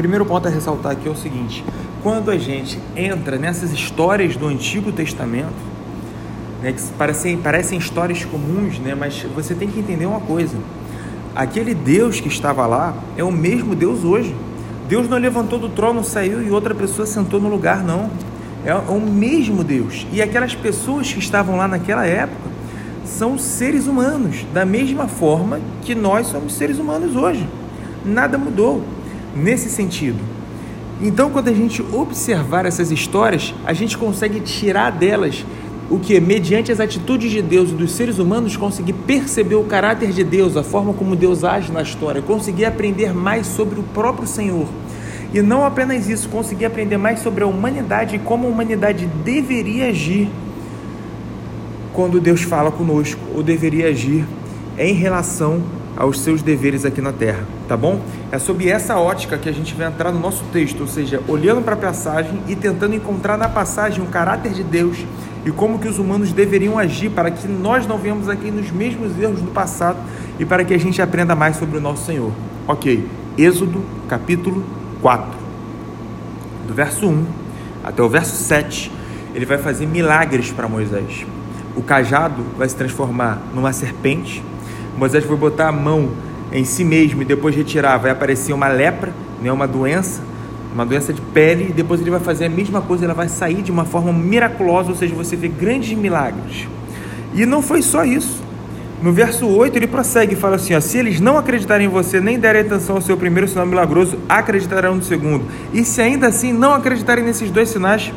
primeiro ponto a ressaltar aqui é o seguinte: quando a gente entra nessas histórias do Antigo Testamento, né, que parecem, parecem histórias comuns, né, mas você tem que entender uma coisa: aquele Deus que estava lá é o mesmo Deus hoje. Deus não levantou do trono, saiu e outra pessoa sentou no lugar, não. É o mesmo Deus. E aquelas pessoas que estavam lá naquela época são seres humanos, da mesma forma que nós somos seres humanos hoje. Nada mudou nesse sentido. Então, quando a gente observar essas histórias, a gente consegue tirar delas o que, mediante as atitudes de Deus e dos seres humanos, conseguir perceber o caráter de Deus, a forma como Deus age na história, conseguir aprender mais sobre o próprio Senhor. E não apenas isso, conseguir aprender mais sobre a humanidade e como a humanidade deveria agir quando Deus fala conosco, ou deveria agir em relação aos seus deveres aqui na terra, tá bom? É sob essa ótica que a gente vai entrar no nosso texto, ou seja, olhando para a passagem e tentando encontrar na passagem o caráter de Deus e como que os humanos deveriam agir para que nós não venhamos aqui nos mesmos erros do passado e para que a gente aprenda mais sobre o nosso Senhor. Ok, Êxodo capítulo 4, do verso 1 até o verso 7, ele vai fazer milagres para Moisés. O cajado vai se transformar numa serpente, Moisés vai botar a mão em si mesmo e depois retirar, vai aparecer uma lepra, né, uma doença, uma doença de pele, e depois ele vai fazer a mesma coisa, ela vai sair de uma forma miraculosa, ou seja, você vê grandes milagres. E não foi só isso. No verso 8 ele prossegue e fala assim: ó, se eles não acreditarem em você, nem derem atenção ao seu primeiro sinal milagroso, acreditarão no segundo. E se ainda assim não acreditarem nesses dois sinais,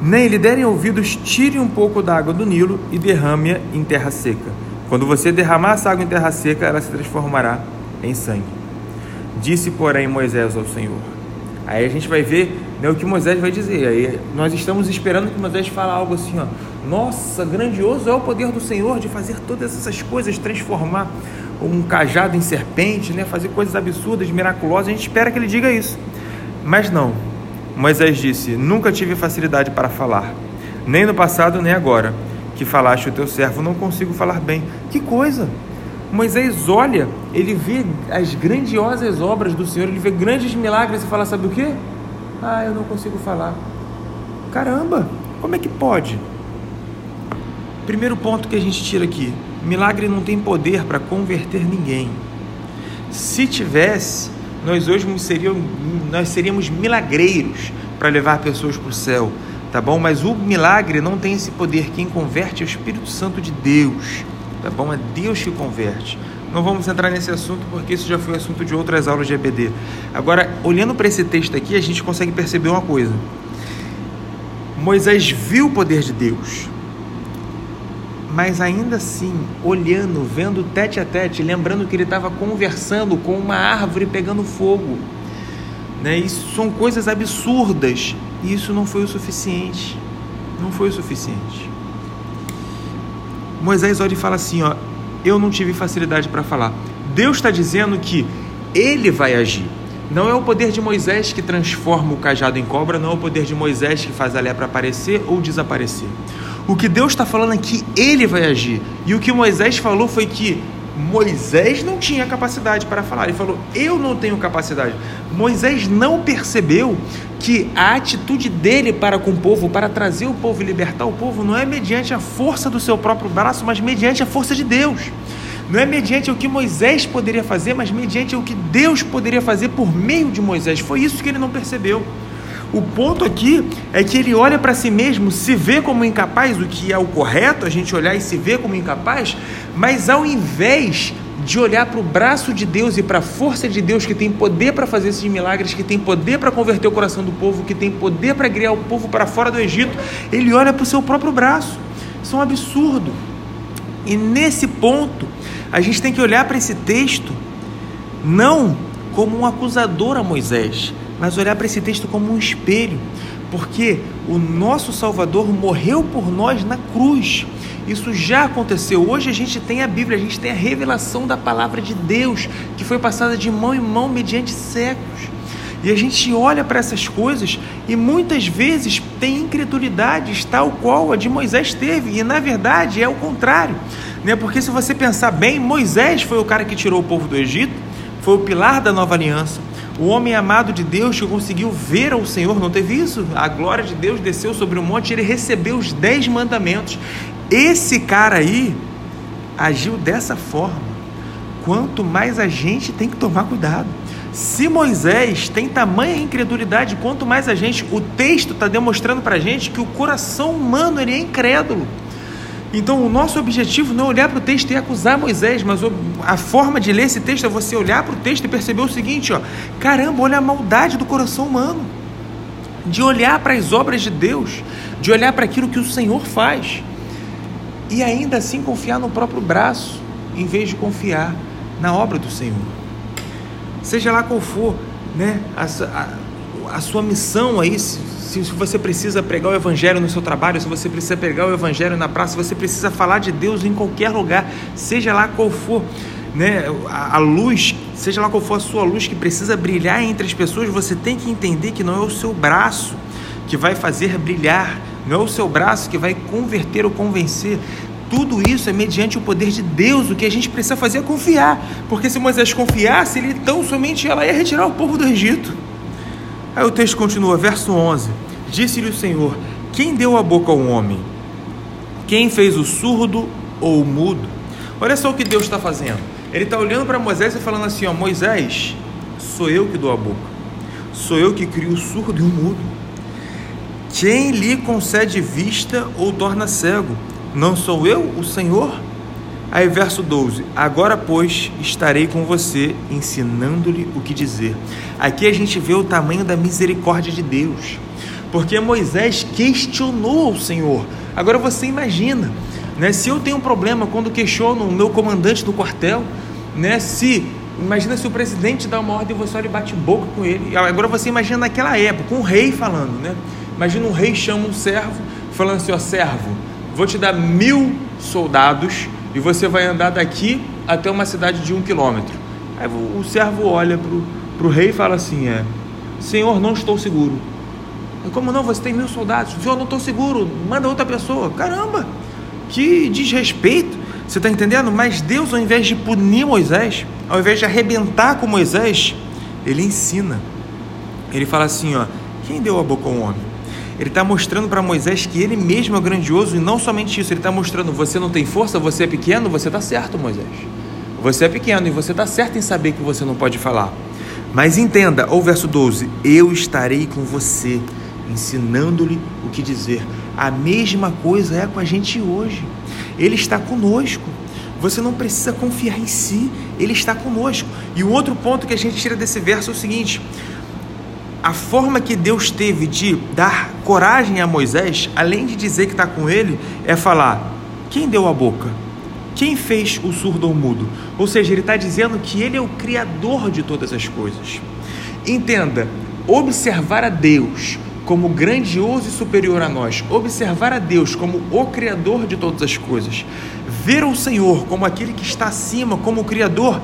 nem lhe derem ouvidos, tire um pouco da água do Nilo e derrame-a em terra seca. Quando você derramar essa água em terra seca, ela se transformará em sangue. Disse, porém, Moisés ao Senhor. Aí a gente vai ver né, o que Moisés vai dizer. Aí nós estamos esperando que Moisés fale algo assim, ó. Nossa, grandioso é o poder do Senhor de fazer todas essas coisas, transformar um cajado em serpente, né, fazer coisas absurdas, miraculosas. A gente espera que ele diga isso. Mas não. Moisés disse: Nunca tive facilidade para falar, nem no passado nem agora. Que falaste o teu servo, não consigo falar bem. Que coisa! Moisés olha, ele vê as grandiosas obras do Senhor, ele vê grandes milagres e fala: Sabe o que? Ah, eu não consigo falar. Caramba, como é que pode? Primeiro ponto que a gente tira aqui: milagre não tem poder para converter ninguém. Se tivesse, nós hoje seríamos, nós seríamos milagreiros para levar pessoas para o céu, tá bom? Mas o milagre não tem esse poder. Quem converte é o Espírito Santo de Deus tá bom? É Deus que converte. Não vamos entrar nesse assunto porque isso já foi assunto de outras aulas de EBD. Agora, olhando para esse texto aqui, a gente consegue perceber uma coisa. Moisés viu o poder de Deus, mas ainda assim, olhando, vendo tete a tete, lembrando que ele estava conversando com uma árvore pegando fogo. Né? Isso são coisas absurdas e isso não foi o suficiente. Não foi o suficiente. Moisés olha e fala assim: ó, eu não tive facilidade para falar. Deus está dizendo que ele vai agir. Não é o poder de Moisés que transforma o cajado em cobra, não é o poder de Moisés que faz a lepra aparecer ou desaparecer. O que Deus está falando é que ele vai agir. E o que Moisés falou foi que Moisés não tinha capacidade para falar. Ele falou: Eu não tenho capacidade. Moisés não percebeu que a atitude dele para com o povo, para trazer o povo e libertar o povo, não é mediante a força do seu próprio braço, mas mediante a força de Deus. Não é mediante o que Moisés poderia fazer, mas mediante o que Deus poderia fazer por meio de Moisés. Foi isso que ele não percebeu. O ponto aqui é que ele olha para si mesmo, se vê como incapaz, o que é o correto, a gente olhar e se ver como incapaz, mas ao invés de olhar para o braço de Deus e para a força de Deus que tem poder para fazer esses milagres, que tem poder para converter o coração do povo, que tem poder para criar o povo para fora do Egito, ele olha para o seu próprio braço. Isso é um absurdo. E nesse ponto, a gente tem que olhar para esse texto não como um acusador a Moisés, mas olhar para esse texto como um espelho, porque o nosso Salvador morreu por nós na cruz. Isso já aconteceu. Hoje a gente tem a Bíblia, a gente tem a revelação da palavra de Deus, que foi passada de mão em mão mediante séculos. E a gente olha para essas coisas e muitas vezes tem incredulidades tal qual a de Moisés teve, e na verdade é o contrário. Né? Porque se você pensar bem, Moisés foi o cara que tirou o povo do Egito, foi o pilar da nova aliança, O homem amado de Deus que conseguiu ver ao Senhor, não teve isso? A glória de Deus desceu sobre o monte, ele recebeu os dez mandamentos. Esse cara aí agiu dessa forma. Quanto mais a gente tem que tomar cuidado. Se Moisés tem tamanha incredulidade, quanto mais a gente, o texto está demonstrando para a gente que o coração humano ele é incrédulo. Então, o nosso objetivo não é olhar para o texto e acusar Moisés, mas a forma de ler esse texto é você olhar para o texto e perceber o seguinte: ó, caramba, olha a maldade do coração humano, de olhar para as obras de Deus, de olhar para aquilo que o Senhor faz, e ainda assim confiar no próprio braço, em vez de confiar na obra do Senhor. Seja lá qual for né, a, a, a sua missão aí, se, você precisa pregar o evangelho no seu trabalho, se você precisa pregar o evangelho na praça, se você precisa falar de Deus em qualquer lugar, seja lá qual for, né, a, a luz, seja lá qual for a sua luz que precisa brilhar entre as pessoas, você tem que entender que não é o seu braço que vai fazer brilhar, não é o seu braço que vai converter ou convencer. Tudo isso é mediante o poder de Deus. O que a gente precisa fazer é confiar. Porque se Moisés confiasse, ele tão somente ia retirar o povo do Egito. Aí o texto continua, verso 11: Disse-lhe o Senhor: Quem deu a boca ao homem? Quem fez o surdo ou o mudo? Olha só o que Deus está fazendo. Ele está olhando para Moisés e falando assim: ó, Moisés, sou eu que dou a boca, sou eu que crio o surdo e o mudo. Quem lhe concede vista ou torna cego? Não sou eu, o Senhor? Aí, verso 12: Agora, pois, estarei com você, ensinando-lhe o que dizer. Aqui a gente vê o tamanho da misericórdia de Deus, porque Moisés questionou o Senhor. Agora você imagina, né? Se eu tenho um problema quando questiono o meu comandante do quartel, né? Se imagina se o presidente dá uma ordem e você olha e bate boca com ele. Agora você imagina naquela época, um rei falando, né? Imagina um rei chama um servo, falando assim: ó, servo, vou te dar mil soldados e você vai andar daqui até uma cidade de um quilômetro. Aí o servo olha para o rei e fala assim: é, Senhor, não estou seguro. Como não? Você tem mil soldados. Senhor, não estou seguro. Manda outra pessoa. Caramba, que desrespeito. Você está entendendo? Mas Deus, ao invés de punir Moisés, ao invés de arrebentar com Moisés, ele ensina. Ele fala assim: ó, quem deu a boca ao homem? Ele está mostrando para Moisés que ele mesmo é grandioso e não somente isso, ele está mostrando: você não tem força, você é pequeno, você está certo, Moisés. Você é pequeno e você está certo em saber que você não pode falar. Mas entenda, o verso 12: Eu estarei com você, ensinando-lhe o que dizer. A mesma coisa é com a gente hoje. Ele está conosco. Você não precisa confiar em si, ele está conosco. E o outro ponto que a gente tira desse verso é o seguinte: a forma que Deus teve de dar coragem a Moisés, além de dizer que está com ele, é falar: quem deu a boca? Quem fez o surdo ou mudo? Ou seja, ele está dizendo que ele é o criador de todas as coisas. Entenda, observar a Deus como grandioso e superior a nós, observar a Deus como o criador de todas as coisas, ver o Senhor como aquele que está acima, como o criador,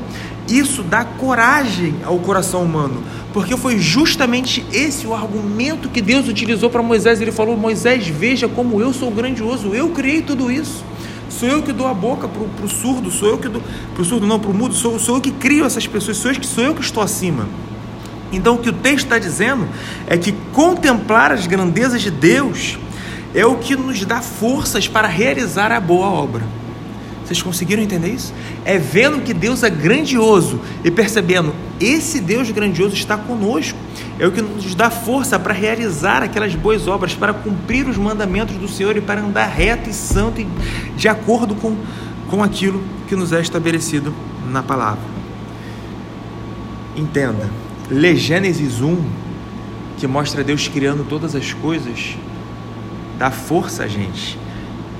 isso dá coragem ao coração humano, porque foi justamente esse o argumento que Deus utilizou para Moisés. Ele falou: Moisés, veja como eu sou grandioso, eu criei tudo isso. Sou eu que dou a boca para o surdo, sou eu que dou. Para o surdo, não, para o mudo, sou, sou eu que crio essas pessoas, sou eu, sou eu que estou acima. Então, o que o texto está dizendo é que contemplar as grandezas de Deus é o que nos dá forças para realizar a boa obra. Vocês conseguiram entender isso? É vendo que Deus é grandioso e percebendo esse Deus grandioso está conosco. É o que nos dá força para realizar aquelas boas obras, para cumprir os mandamentos do Senhor e para andar reto e santo e de acordo com, com aquilo que nos é estabelecido na palavra. Entenda, lê Gênesis 1, que mostra Deus criando todas as coisas, dá força a gente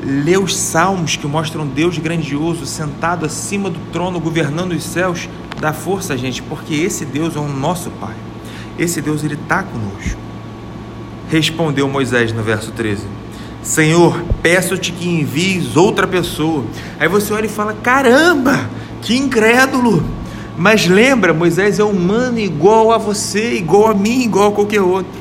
lê os salmos que mostram Deus grandioso, sentado acima do trono, governando os céus, dá força gente, porque esse Deus é o nosso Pai. Esse Deus, ele está conosco. Respondeu Moisés no verso 13: Senhor, peço-te que envies outra pessoa. Aí você olha e fala: caramba, que incrédulo. Mas lembra, Moisés é humano igual a você, igual a mim, igual a qualquer outro.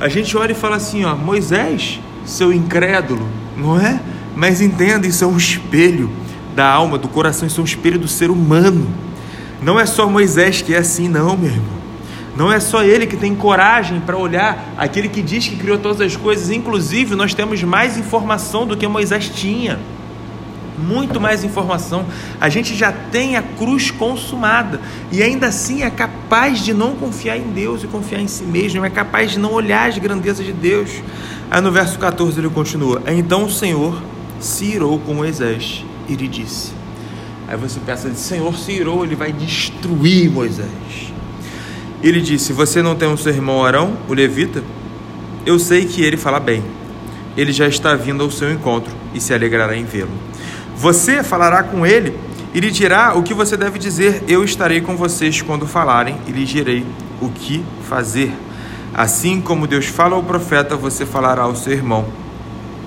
A gente olha e fala assim: ó, Moisés, seu incrédulo, não é? Mas entenda, isso é um espelho da alma, do coração, isso é um espelho do ser humano. Não é só Moisés que é assim, não, meu irmão. Não é só ele que tem coragem para olhar, aquele que diz que criou todas as coisas. Inclusive, nós temos mais informação do que Moisés tinha. Muito mais informação. A gente já tem a cruz consumada e ainda assim é capaz de não confiar em Deus e confiar em si mesmo, é capaz de não olhar as grandezas de Deus. Aí no verso 14 ele continua: Então o Senhor se irou com Moisés e lhe disse. Aí você pensa, Senhor se irou, ele vai destruir Moisés. Ele disse: Você não tem um seu irmão Arão, o levita? Eu sei que ele fala bem. Ele já está vindo ao seu encontro e se alegrará em vê-lo. Você falará com ele e lhe dirá o que você deve dizer. Eu estarei com vocês quando falarem e lhe direi o que fazer. Assim como Deus fala ao profeta, você falará ao seu irmão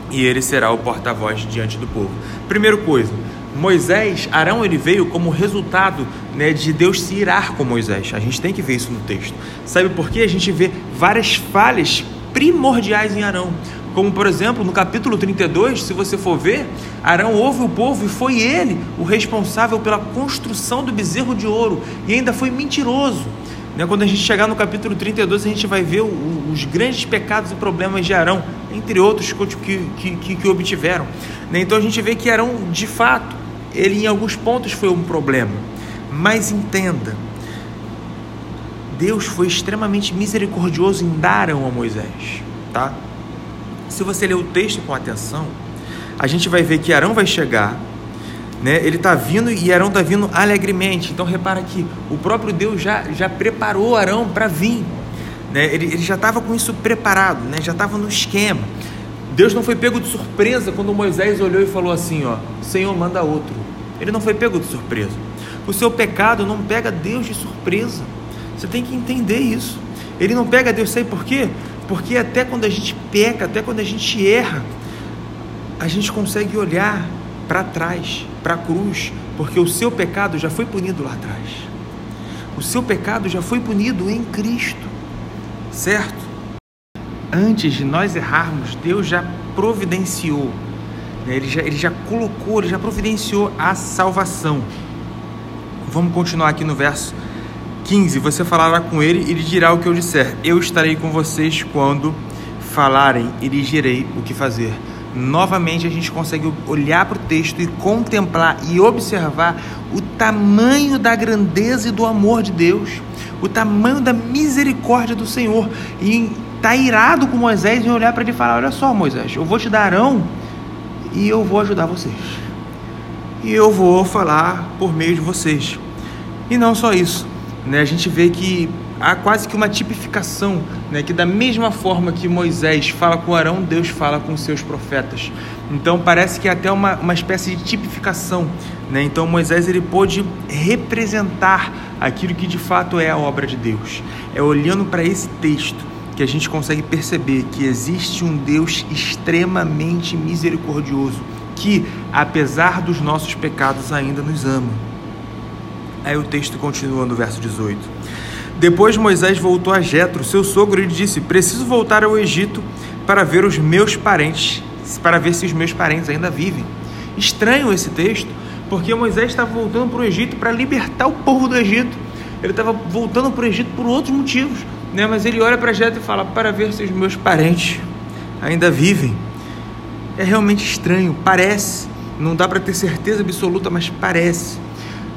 e ele será o porta-voz diante do povo. Primeira coisa, Moisés, Arão, ele veio como resultado né, de Deus se irar com Moisés. A gente tem que ver isso no texto. Sabe por quê? A gente vê várias falhas primordiais em Arão. Como, por exemplo, no capítulo 32, se você for ver, Arão ouve o povo e foi ele o responsável pela construção do bezerro de ouro e ainda foi mentiroso. Né? Quando a gente chegar no capítulo 32, a gente vai ver os grandes pecados e problemas de Arão, entre outros que, que, que, que obtiveram. Né? Então a gente vê que Arão, de fato, ele em alguns pontos foi um problema. Mas entenda, Deus foi extremamente misericordioso em dar Arão a Moisés, tá? Se você ler o texto com atenção, a gente vai ver que Arão vai chegar né? Ele está vindo e Arão está vindo alegremente. Então repara que o próprio Deus já, já preparou Arão para vir. Né? Ele, ele já estava com isso preparado, né? já estava no esquema. Deus não foi pego de surpresa quando Moisés olhou e falou assim: ó, Senhor, manda outro. Ele não foi pego de surpresa. O seu pecado não pega Deus de surpresa. Você tem que entender isso. Ele não pega Deus, sabe por quê? Porque até quando a gente peca, até quando a gente erra, a gente consegue olhar para trás, para a cruz, porque o seu pecado já foi punido lá atrás. O seu pecado já foi punido em Cristo, certo? Antes de nós errarmos, Deus já providenciou, né? ele, já, ele já colocou, ele já providenciou a salvação. Vamos continuar aqui no verso 15. Você falará com ele e lhe dirá o que eu disser. Eu estarei com vocês quando falarem e lhe direi o que fazer novamente a gente consegue olhar para o texto e contemplar e observar o tamanho da grandeza e do amor de Deus, o tamanho da misericórdia do Senhor. E está irado com Moisés em olhar para ele e falar: Olha só, Moisés, eu vou te dar Arão e eu vou ajudar vocês. E eu vou falar por meio de vocês. E não só isso, né? a gente vê que há quase que uma tipificação, né, que da mesma forma que Moisés fala com Arão, Deus fala com seus profetas. Então parece que é até uma, uma espécie de tipificação. Né? Então Moisés ele pôde representar aquilo que de fato é a obra de Deus. É olhando para esse texto que a gente consegue perceber que existe um Deus extremamente misericordioso, que, apesar dos nossos pecados, ainda nos ama. Aí o texto continua no verso 18. Depois Moisés voltou a Jetro, seu sogro, e disse: Preciso voltar ao Egito para ver os meus parentes, para ver se os meus parentes ainda vivem. Estranho esse texto, porque Moisés estava voltando para o Egito para libertar o povo do Egito. Ele estava voltando para o Egito por outros motivos, né? mas ele olha para Jetro e fala: Para ver se os meus parentes ainda vivem. É realmente estranho, parece, não dá para ter certeza absoluta, mas parece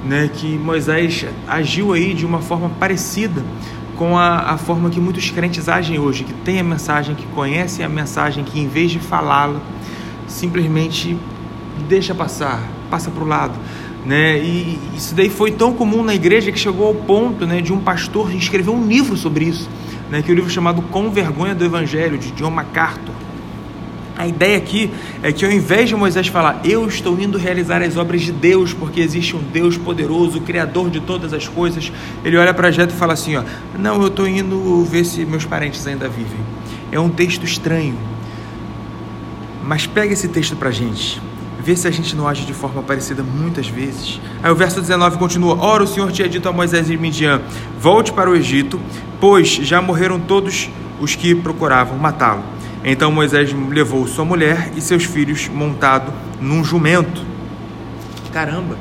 né, que Moisés agiu aí de uma forma parecida com a, a forma que muitos crentes agem hoje, que tem a mensagem, que conhecem a mensagem, que em vez de falá-la, simplesmente deixa passar, passa para o lado. Né? E isso daí foi tão comum na igreja que chegou ao ponto né, de um pastor escrever um livro sobre isso, né, que é o um livro chamado Com Vergonha do Evangelho, de John MacArthur. A ideia aqui é que ao invés de Moisés falar, eu estou indo realizar as obras de Deus, porque existe um Deus poderoso, Criador de todas as coisas, ele olha para Jetro e fala assim: ó, não, eu estou indo ver se meus parentes ainda vivem. É um texto estranho, mas pega esse texto para gente, vê se a gente não age de forma parecida muitas vezes. Aí o verso 19 continua: Ora, o Senhor tinha dito a Moisés e Midian: Volte para o Egito, pois já morreram todos os que procuravam matá-lo. Então Moisés levou sua mulher e seus filhos montado num jumento. Caramba!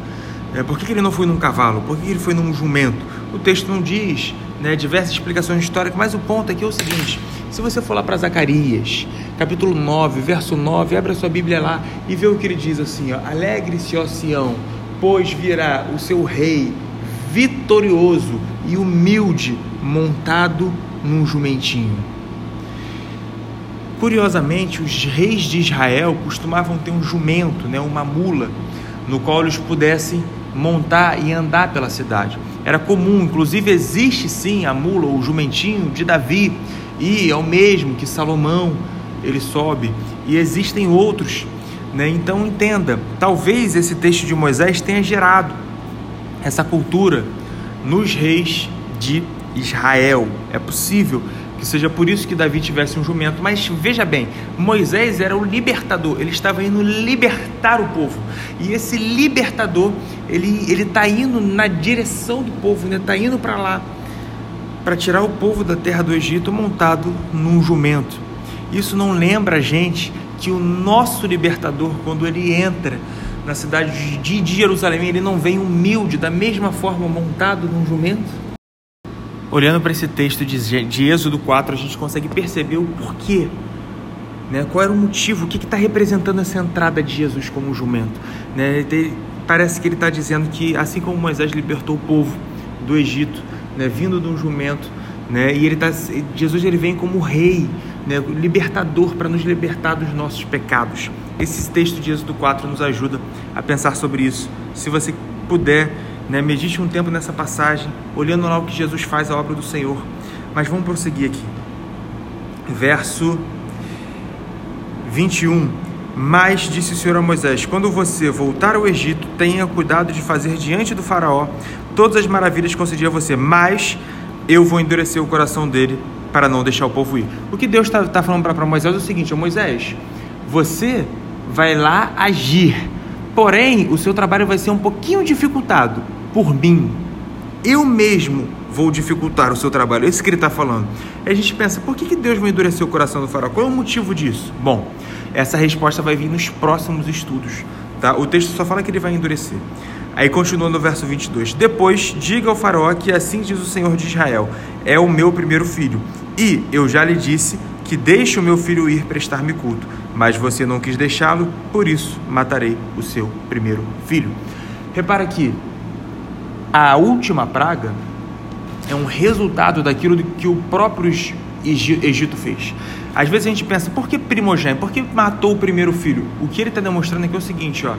É, por que ele não foi num cavalo? Por que ele foi num jumento? O texto não diz, né, diversas explicações históricas, mas o ponto aqui é o seguinte: se você for lá para Zacarias, capítulo 9, verso 9, abre a sua Bíblia lá e vê o que ele diz assim: Alegre-se, ó Sião, pois virá o seu rei vitorioso e humilde, montado num jumentinho. Curiosamente, os reis de Israel costumavam ter um jumento, né, uma mula, no qual eles pudessem montar e andar pela cidade. Era comum, inclusive existe sim a mula, o jumentinho de Davi, e é o mesmo que Salomão ele sobe, e existem outros. Né? Então entenda, talvez esse texto de Moisés tenha gerado essa cultura nos reis de Israel. É possível que seja por isso que Davi tivesse um jumento. Mas veja bem, Moisés era o libertador, ele estava indo libertar o povo. E esse libertador, ele está indo na direção do povo, né? Está indo para lá para tirar o povo da terra do Egito montado num jumento. Isso não lembra a gente que o nosso libertador, quando ele entra na cidade de Jerusalém, ele não vem humilde, da mesma forma montado num jumento? Olhando para esse texto de, de Êxodo 4, a gente consegue perceber o porquê. Né? Qual era o motivo? O que está representando essa entrada de Jesus como jumento? Né? Parece que ele está dizendo que, assim como Moisés libertou o povo do Egito, né? vindo de um jumento, né? e ele tá, Jesus ele vem como rei, né? libertador, para nos libertar dos nossos pecados. Esse texto de Êxodo 4 nos ajuda a pensar sobre isso. Se você puder né? Medite um tempo nessa passagem, olhando lá o que Jesus faz, a obra do Senhor. Mas vamos prosseguir aqui. Verso 21. Mas disse o Senhor a Moisés: Quando você voltar ao Egito, tenha cuidado de fazer diante do Faraó todas as maravilhas que concedi a você, mas eu vou endurecer o coração dele para não deixar o povo ir. O que Deus está tá falando para Moisés é o seguinte: Moisés, você vai lá agir, porém o seu trabalho vai ser um pouquinho dificultado por mim. Eu mesmo vou dificultar o seu trabalho. É isso que ele está falando. A gente pensa, por que, que Deus vai endurecer o coração do faraó? Qual é o motivo disso? Bom, essa resposta vai vir nos próximos estudos. Tá? O texto só fala que ele vai endurecer. Aí continua no verso 22. Depois, diga ao faraó que assim diz o Senhor de Israel: É o meu primeiro filho. E eu já lhe disse que deixe o meu filho ir prestar-me culto. Mas você não quis deixá-lo, por isso matarei o seu primeiro filho. Repara aqui, a última praga é um resultado daquilo que o próprio Egito fez. Às vezes a gente pensa, por que primogênito? Por que matou o primeiro filho? O que ele está demonstrando aqui é o seguinte, ó.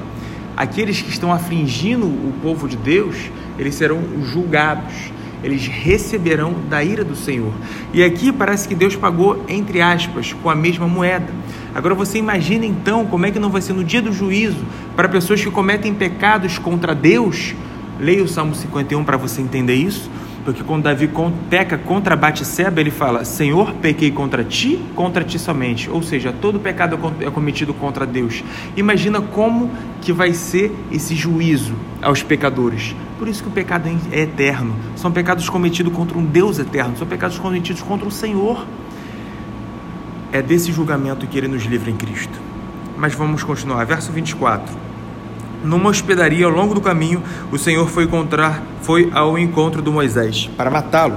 Aqueles que estão afligindo o povo de Deus, eles serão julgados. Eles receberão da ira do Senhor. E aqui parece que Deus pagou, entre aspas, com a mesma moeda. Agora você imagina então como é que não vai ser no dia do juízo para pessoas que cometem pecados contra Deus Leia o Salmo 51 para você entender isso, porque quando Davi peca contra Batseba, ele fala: Senhor, pequei contra ti, contra ti somente. Ou seja, todo pecado é cometido contra Deus. Imagina como que vai ser esse juízo aos pecadores. Por isso que o pecado é eterno. São pecados cometidos contra um Deus eterno, são pecados cometidos contra o Senhor. É desse julgamento que ele nos livra em Cristo. Mas vamos continuar. Verso 24 numa hospedaria ao longo do caminho, o Senhor foi encontrar, foi ao encontro do Moisés para matá-lo.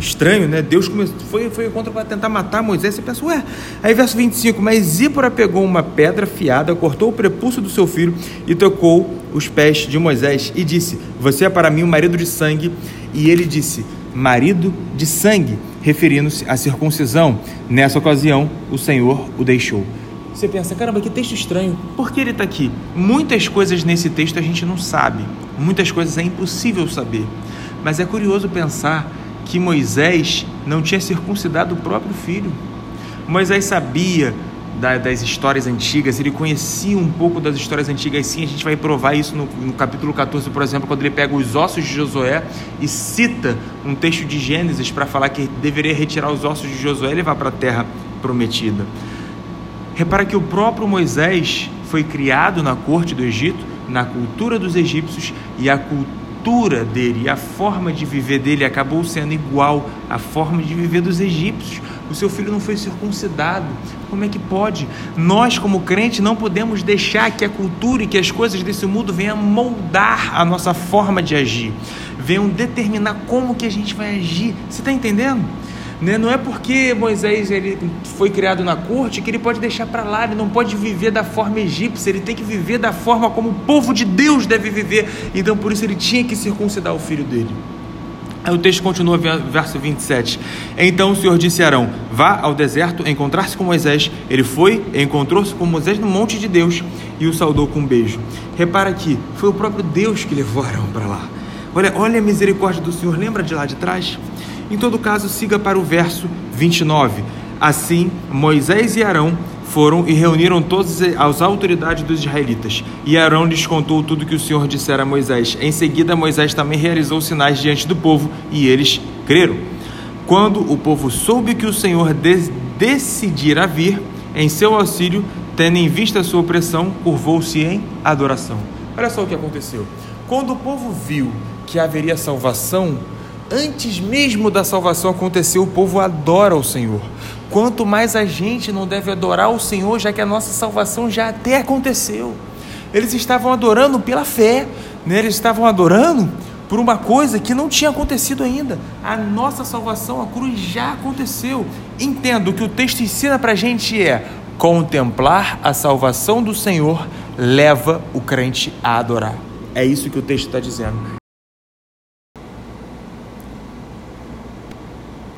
Estranho, né? Deus começou, foi, foi encontro para tentar matar Moisés. Você pensa, ué. Aí, verso 25: Mas Zípora pegou uma pedra fiada, cortou o prepúcio do seu filho e tocou os pés de Moisés e disse: Você é para mim o marido de sangue. E ele disse: Marido de sangue, referindo-se à circuncisão. Nessa ocasião, o Senhor o deixou. Você pensa, caramba, que texto estranho. Por que ele está aqui? Muitas coisas nesse texto a gente não sabe. Muitas coisas é impossível saber. Mas é curioso pensar que Moisés não tinha circuncidado o próprio filho. Moisés sabia da, das histórias antigas, ele conhecia um pouco das histórias antigas, sim, a gente vai provar isso no, no, capítulo 14, por exemplo, quando ele pega os ossos de Josué e cita um texto de Gênesis para falar que deveria retirar os ossos de Josué e levar para a terra prometida. Repara que o próprio Moisés foi criado na corte do Egito, na cultura dos egípcios, e a cultura dele, a forma de viver dele acabou sendo igual à forma de viver dos egípcios. O seu filho não foi circuncidado. Como é que pode? Nós, como crentes, não podemos deixar que a cultura e que as coisas desse mundo venham moldar a nossa forma de agir venham determinar como que a gente vai agir. Você está entendendo? Né? Não é porque Moisés ele foi criado na corte que ele pode deixar para lá, ele não pode viver da forma egípcia, ele tem que viver da forma como o povo de Deus deve viver. Então por isso ele tinha que circuncidar o filho dele. Aí o texto continua, verso 27. Então o Senhor disse a Arão: Vá ao deserto encontrar-se com Moisés. Ele foi e encontrou-se com Moisés no monte de Deus e o saudou com um beijo. Repara aqui, foi o próprio Deus que levou Arão para lá. Olha, olha a misericórdia do Senhor, lembra de lá de trás? Em todo caso, siga para o verso 29. Assim, Moisés e Arão foram e reuniram todas as autoridades dos israelitas. E Arão lhes contou tudo que o Senhor dissera a Moisés. Em seguida, Moisés também realizou sinais diante do povo e eles creram. Quando o povo soube que o Senhor de decidira vir em seu auxílio, tendo em vista a sua opressão, curvou-se em adoração. Olha só o que aconteceu. Quando o povo viu que haveria salvação, antes mesmo da salvação acontecer, o povo adora o Senhor. Quanto mais a gente não deve adorar o Senhor, já que a nossa salvação já até aconteceu. Eles estavam adorando pela fé, né? eles estavam adorando por uma coisa que não tinha acontecido ainda. A nossa salvação, a cruz já aconteceu. Entendo que o texto ensina para a gente é contemplar a salvação do Senhor leva o crente a adorar. É isso que o texto está dizendo.